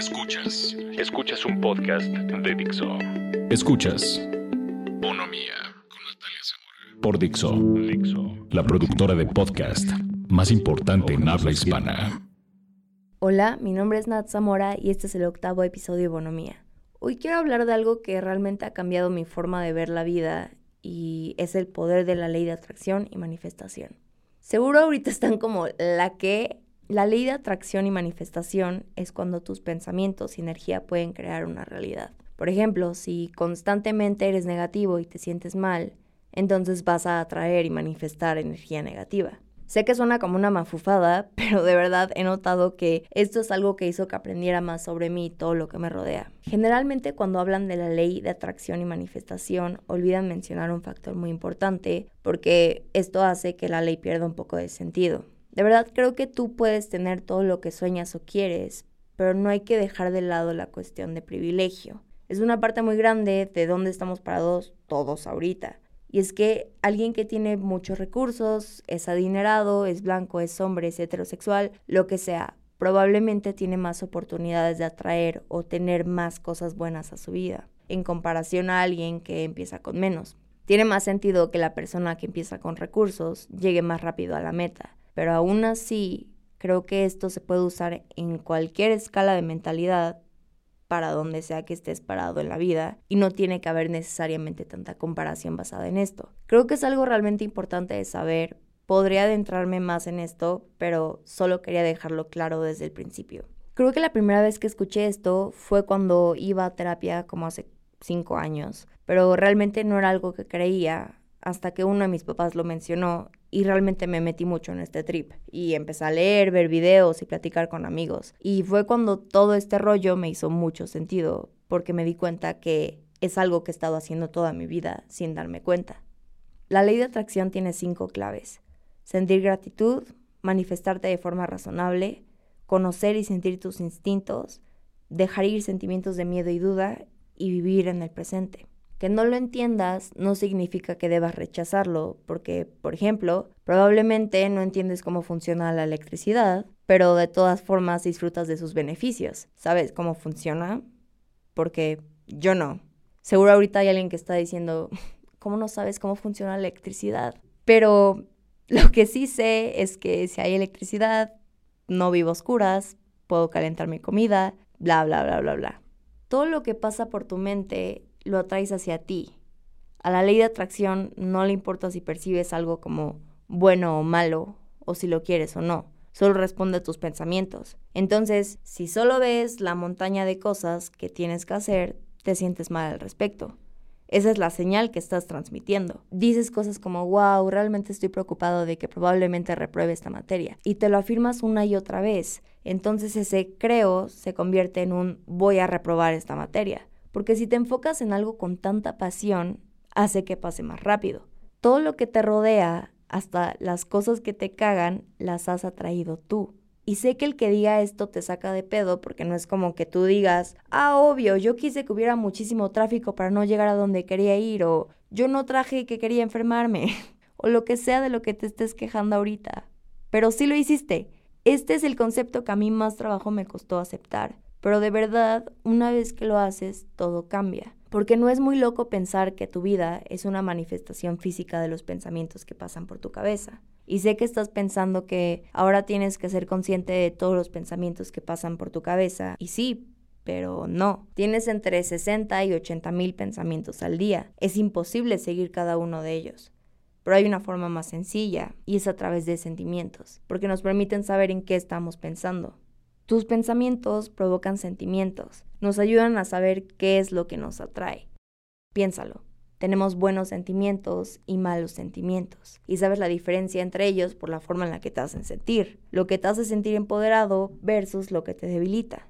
Escuchas. Escuchas un podcast de Dixo. Escuchas. Bonomía con Natalia Zamora. Por Dixo. Dixo. La productora de podcast más importante en habla hispana. Hola, mi nombre es Nat Zamora y este es el octavo episodio de Bonomía. Hoy quiero hablar de algo que realmente ha cambiado mi forma de ver la vida y es el poder de la ley de atracción y manifestación. Seguro ahorita están como la que la ley de atracción y manifestación es cuando tus pensamientos y energía pueden crear una realidad. Por ejemplo, si constantemente eres negativo y te sientes mal, entonces vas a atraer y manifestar energía negativa. Sé que suena como una mafufada, pero de verdad he notado que esto es algo que hizo que aprendiera más sobre mí y todo lo que me rodea. Generalmente cuando hablan de la ley de atracción y manifestación, olvidan mencionar un factor muy importante porque esto hace que la ley pierda un poco de sentido. De verdad creo que tú puedes tener todo lo que sueñas o quieres, pero no hay que dejar de lado la cuestión de privilegio. Es una parte muy grande de dónde estamos parados todos ahorita. Y es que alguien que tiene muchos recursos, es adinerado, es blanco, es hombre, es heterosexual, lo que sea, probablemente tiene más oportunidades de atraer o tener más cosas buenas a su vida, en comparación a alguien que empieza con menos. Tiene más sentido que la persona que empieza con recursos llegue más rápido a la meta pero aún así creo que esto se puede usar en cualquier escala de mentalidad para donde sea que estés parado en la vida y no tiene que haber necesariamente tanta comparación basada en esto. Creo que es algo realmente importante de saber. Podría adentrarme más en esto, pero solo quería dejarlo claro desde el principio. Creo que la primera vez que escuché esto fue cuando iba a terapia como hace cinco años, pero realmente no era algo que creía hasta que uno de mis papás lo mencionó y realmente me metí mucho en este trip y empecé a leer, ver videos y platicar con amigos. Y fue cuando todo este rollo me hizo mucho sentido porque me di cuenta que es algo que he estado haciendo toda mi vida sin darme cuenta. La ley de atracción tiene cinco claves. Sentir gratitud, manifestarte de forma razonable, conocer y sentir tus instintos, dejar ir sentimientos de miedo y duda y vivir en el presente. Que no lo entiendas no significa que debas rechazarlo, porque, por ejemplo, probablemente no entiendes cómo funciona la electricidad, pero de todas formas disfrutas de sus beneficios. ¿Sabes cómo funciona? Porque yo no. Seguro ahorita hay alguien que está diciendo, ¿cómo no sabes cómo funciona la electricidad? Pero lo que sí sé es que si hay electricidad, no vivo oscuras, puedo calentar mi comida, bla, bla, bla, bla, bla. Todo lo que pasa por tu mente lo atraes hacia ti. A la ley de atracción no le importa si percibes algo como bueno o malo, o si lo quieres o no. Solo responde a tus pensamientos. Entonces, si solo ves la montaña de cosas que tienes que hacer, te sientes mal al respecto. Esa es la señal que estás transmitiendo. Dices cosas como, wow, realmente estoy preocupado de que probablemente repruebe esta materia. Y te lo afirmas una y otra vez. Entonces ese creo se convierte en un voy a reprobar esta materia porque si te enfocas en algo con tanta pasión, hace que pase más rápido. Todo lo que te rodea, hasta las cosas que te cagan, las has atraído tú. Y sé que el que diga esto te saca de pedo porque no es como que tú digas, ah, obvio, yo quise que hubiera muchísimo tráfico para no llegar a donde quería ir, o yo no traje que quería enfermarme, o lo que sea de lo que te estés quejando ahorita. Pero sí lo hiciste. Este es el concepto que a mí más trabajo me costó aceptar. Pero de verdad, una vez que lo haces, todo cambia. Porque no es muy loco pensar que tu vida es una manifestación física de los pensamientos que pasan por tu cabeza. Y sé que estás pensando que ahora tienes que ser consciente de todos los pensamientos que pasan por tu cabeza. Y sí, pero no. Tienes entre 60 y 80 mil pensamientos al día. Es imposible seguir cada uno de ellos. Pero hay una forma más sencilla y es a través de sentimientos, porque nos permiten saber en qué estamos pensando. Tus pensamientos provocan sentimientos, nos ayudan a saber qué es lo que nos atrae. Piénsalo. Tenemos buenos sentimientos y malos sentimientos. Y sabes la diferencia entre ellos por la forma en la que te hacen sentir. Lo que te hace sentir empoderado versus lo que te debilita.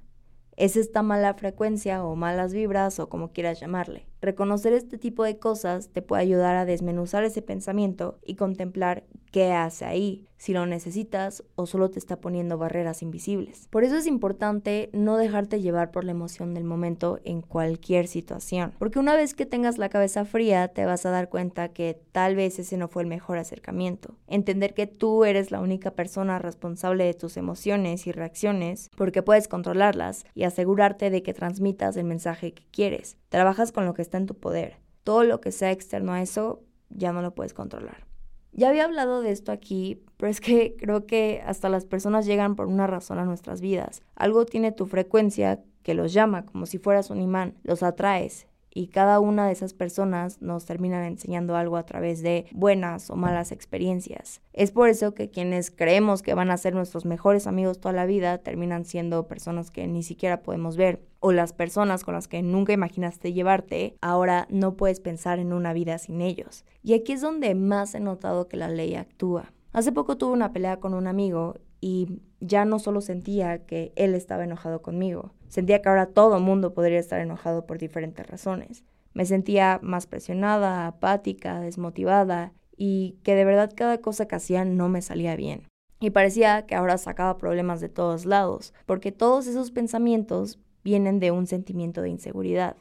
Es esta mala frecuencia o malas vibras o como quieras llamarle. Reconocer este tipo de cosas te puede ayudar a desmenuzar ese pensamiento y contemplar qué hace ahí, si lo necesitas o solo te está poniendo barreras invisibles. Por eso es importante no dejarte llevar por la emoción del momento en cualquier situación, porque una vez que tengas la cabeza fría te vas a dar cuenta que tal vez ese no fue el mejor acercamiento. Entender que tú eres la única persona responsable de tus emociones y reacciones, porque puedes controlarlas y asegurarte de que transmitas el mensaje que quieres. Trabajas con lo que está en tu poder. Todo lo que sea externo a eso ya no lo puedes controlar. Ya había hablado de esto aquí, pero es que creo que hasta las personas llegan por una razón a nuestras vidas. Algo tiene tu frecuencia que los llama como si fueras un imán, los atraes y cada una de esas personas nos terminan enseñando algo a través de buenas o malas experiencias. Es por eso que quienes creemos que van a ser nuestros mejores amigos toda la vida terminan siendo personas que ni siquiera podemos ver o las personas con las que nunca imaginaste llevarte, ahora no puedes pensar en una vida sin ellos. Y aquí es donde más he notado que la ley actúa. Hace poco tuve una pelea con un amigo y ya no solo sentía que él estaba enojado conmigo, sentía que ahora todo el mundo podría estar enojado por diferentes razones. Me sentía más presionada, apática, desmotivada y que de verdad cada cosa que hacía no me salía bien. Y parecía que ahora sacaba problemas de todos lados, porque todos esos pensamientos vienen de un sentimiento de inseguridad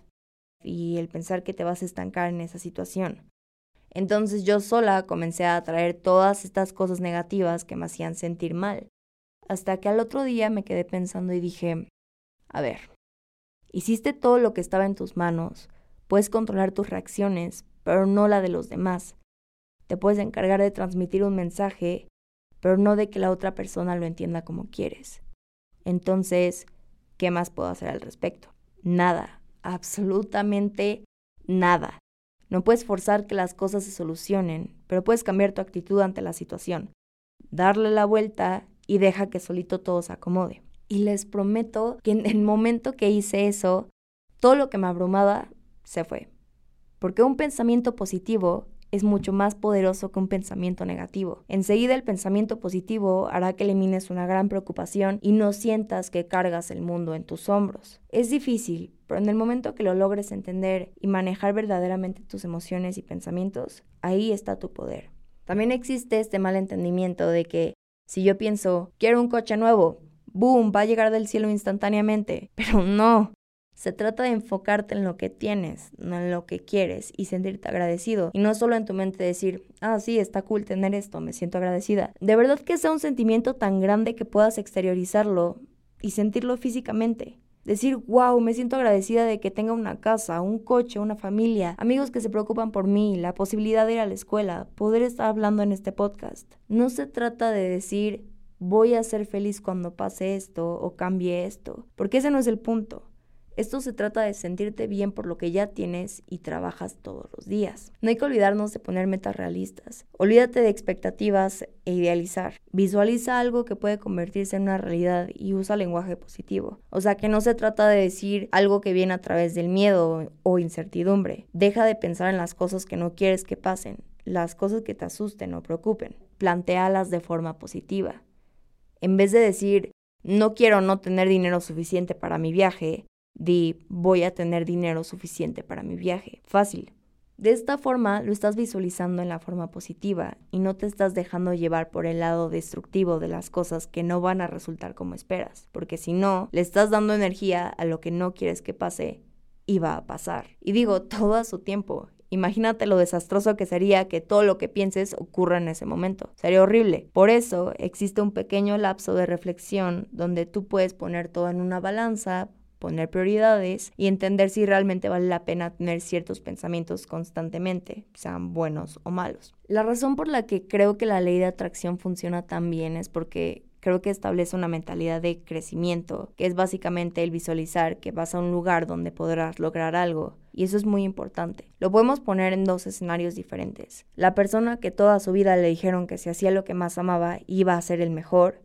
y el pensar que te vas a estancar en esa situación. Entonces yo sola comencé a atraer todas estas cosas negativas que me hacían sentir mal. Hasta que al otro día me quedé pensando y dije, a ver, hiciste todo lo que estaba en tus manos, puedes controlar tus reacciones, pero no la de los demás. Te puedes encargar de transmitir un mensaje, pero no de que la otra persona lo entienda como quieres. Entonces, ¿qué más puedo hacer al respecto? Nada, absolutamente nada. No puedes forzar que las cosas se solucionen, pero puedes cambiar tu actitud ante la situación, darle la vuelta y deja que solito todo se acomode. Y les prometo que en el momento que hice eso, todo lo que me abrumaba se fue. Porque un pensamiento positivo es mucho más poderoso que un pensamiento negativo. Enseguida el pensamiento positivo hará que elimines una gran preocupación y no sientas que cargas el mundo en tus hombros. Es difícil, pero en el momento que lo logres entender y manejar verdaderamente tus emociones y pensamientos, ahí está tu poder. También existe este mal entendimiento de que si yo pienso, quiero un coche nuevo, boom, va a llegar del cielo instantáneamente, pero no, se trata de enfocarte en lo que tienes, en lo que quieres y sentirte agradecido. Y no solo en tu mente decir, ah, sí, está cool tener esto, me siento agradecida. De verdad que sea un sentimiento tan grande que puedas exteriorizarlo y sentirlo físicamente. Decir, wow, me siento agradecida de que tenga una casa, un coche, una familia, amigos que se preocupan por mí, la posibilidad de ir a la escuela, poder estar hablando en este podcast. No se trata de decir, voy a ser feliz cuando pase esto o cambie esto, porque ese no es el punto. Esto se trata de sentirte bien por lo que ya tienes y trabajas todos los días. No hay que olvidarnos de poner metas realistas. Olvídate de expectativas e idealizar. Visualiza algo que puede convertirse en una realidad y usa lenguaje positivo. O sea que no se trata de decir algo que viene a través del miedo o incertidumbre. Deja de pensar en las cosas que no quieres que pasen, las cosas que te asusten o preocupen. Plantéalas de forma positiva. En vez de decir, no quiero no tener dinero suficiente para mi viaje, Di, voy a tener dinero suficiente para mi viaje. Fácil. De esta forma lo estás visualizando en la forma positiva y no te estás dejando llevar por el lado destructivo de las cosas que no van a resultar como esperas, porque si no, le estás dando energía a lo que no quieres que pase y va a pasar. Y digo, todo a su tiempo. Imagínate lo desastroso que sería que todo lo que pienses ocurra en ese momento. Sería horrible. Por eso existe un pequeño lapso de reflexión donde tú puedes poner todo en una balanza, poner prioridades y entender si realmente vale la pena tener ciertos pensamientos constantemente, sean buenos o malos. La razón por la que creo que la ley de atracción funciona tan bien es porque creo que establece una mentalidad de crecimiento, que es básicamente el visualizar que vas a un lugar donde podrás lograr algo. Y eso es muy importante. Lo podemos poner en dos escenarios diferentes. La persona que toda su vida le dijeron que si hacía lo que más amaba iba a ser el mejor,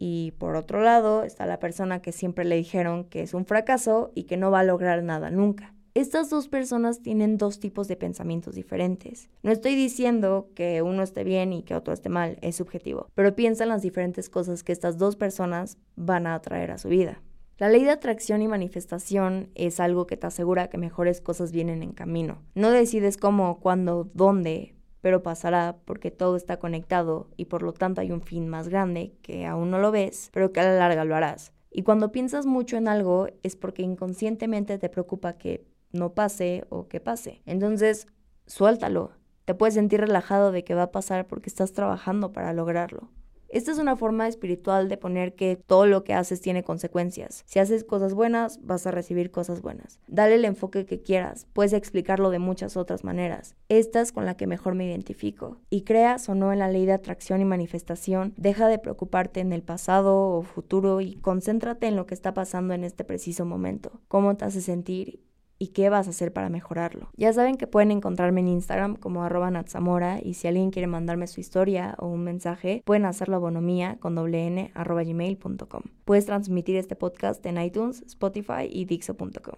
y por otro lado está la persona que siempre le dijeron que es un fracaso y que no va a lograr nada nunca. Estas dos personas tienen dos tipos de pensamientos diferentes. No estoy diciendo que uno esté bien y que otro esté mal, es subjetivo, pero piensa en las diferentes cosas que estas dos personas van a atraer a su vida. La ley de atracción y manifestación es algo que te asegura que mejores cosas vienen en camino. No decides cómo, cuándo, dónde, pero pasará porque todo está conectado y por lo tanto hay un fin más grande que aún no lo ves, pero que a la larga lo harás. Y cuando piensas mucho en algo es porque inconscientemente te preocupa que no pase o que pase. Entonces, suéltalo. Te puedes sentir relajado de que va a pasar porque estás trabajando para lograrlo. Esta es una forma espiritual de poner que todo lo que haces tiene consecuencias. Si haces cosas buenas, vas a recibir cosas buenas. Dale el enfoque que quieras, puedes explicarlo de muchas otras maneras. Esta es con la que mejor me identifico. Y creas o no en la ley de atracción y manifestación, deja de preocuparte en el pasado o futuro y concéntrate en lo que está pasando en este preciso momento. Cómo te hace sentir y qué vas a hacer para mejorarlo. Ya saben que pueden encontrarme en Instagram como arroba natzamora y si alguien quiere mandarme su historia o un mensaje, pueden hacerlo a bonomía con doble n arroba gmail.com. Puedes transmitir este podcast en iTunes, Spotify y Dixo.com.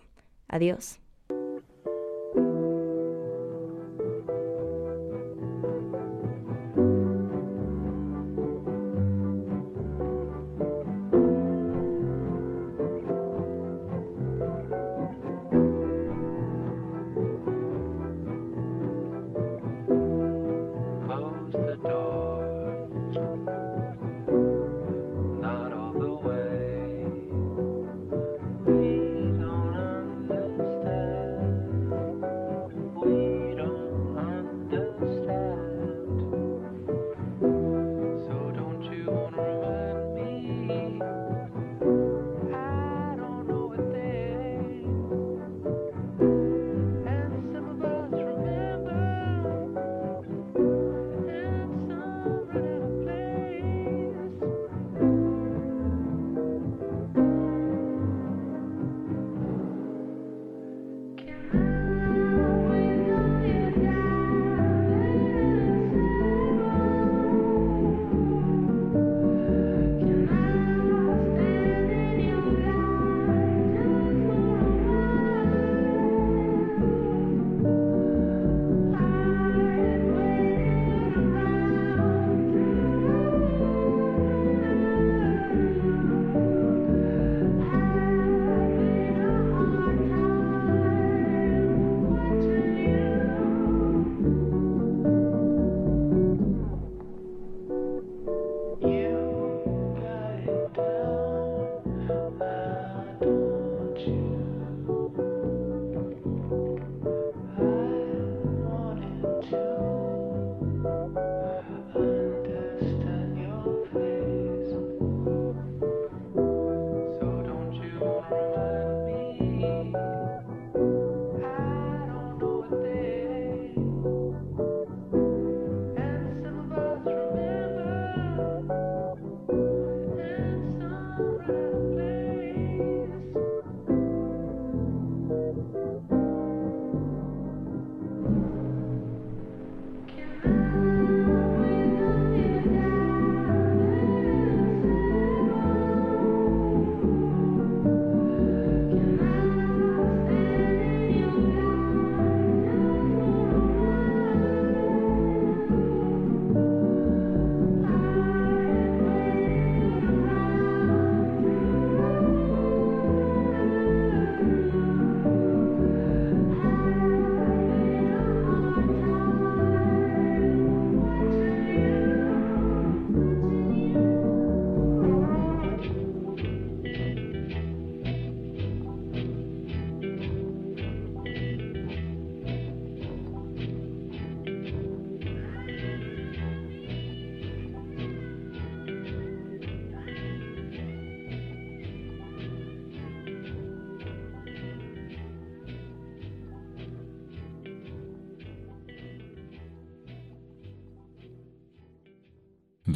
Adiós.